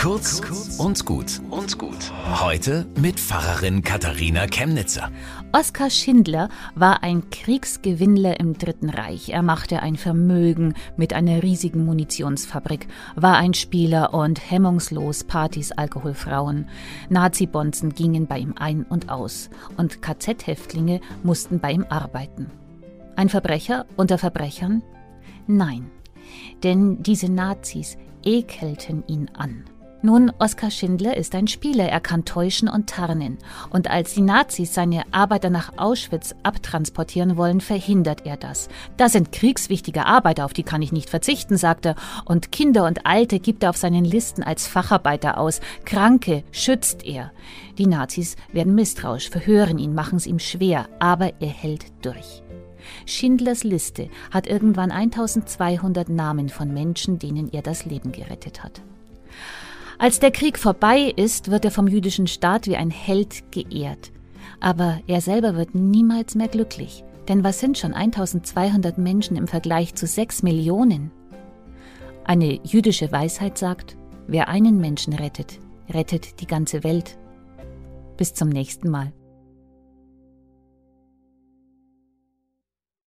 Kurz und gut und gut. Heute mit Pfarrerin Katharina Chemnitzer. Oskar Schindler war ein Kriegsgewinnler im Dritten Reich. Er machte ein Vermögen mit einer riesigen Munitionsfabrik, war ein Spieler und hemmungslos Partys, Alkohol, Frauen. Nazi-Bonzen gingen bei ihm ein und aus und KZ-Häftlinge mussten bei ihm arbeiten. Ein Verbrecher unter Verbrechern? Nein, denn diese Nazis ekelten ihn an. Nun, Oskar Schindler ist ein Spieler, er kann täuschen und tarnen. Und als die Nazis seine Arbeiter nach Auschwitz abtransportieren wollen, verhindert er das. Da sind kriegswichtige Arbeiter, auf die kann ich nicht verzichten, sagt er. Und Kinder und Alte gibt er auf seinen Listen als Facharbeiter aus. Kranke schützt er. Die Nazis werden misstrauisch, verhören ihn, machen es ihm schwer, aber er hält durch. Schindlers Liste hat irgendwann 1200 Namen von Menschen, denen er das Leben gerettet hat. Als der Krieg vorbei ist, wird er vom jüdischen Staat wie ein Held geehrt. Aber er selber wird niemals mehr glücklich. Denn was sind schon 1200 Menschen im Vergleich zu 6 Millionen? Eine jüdische Weisheit sagt, wer einen Menschen rettet, rettet die ganze Welt. Bis zum nächsten Mal.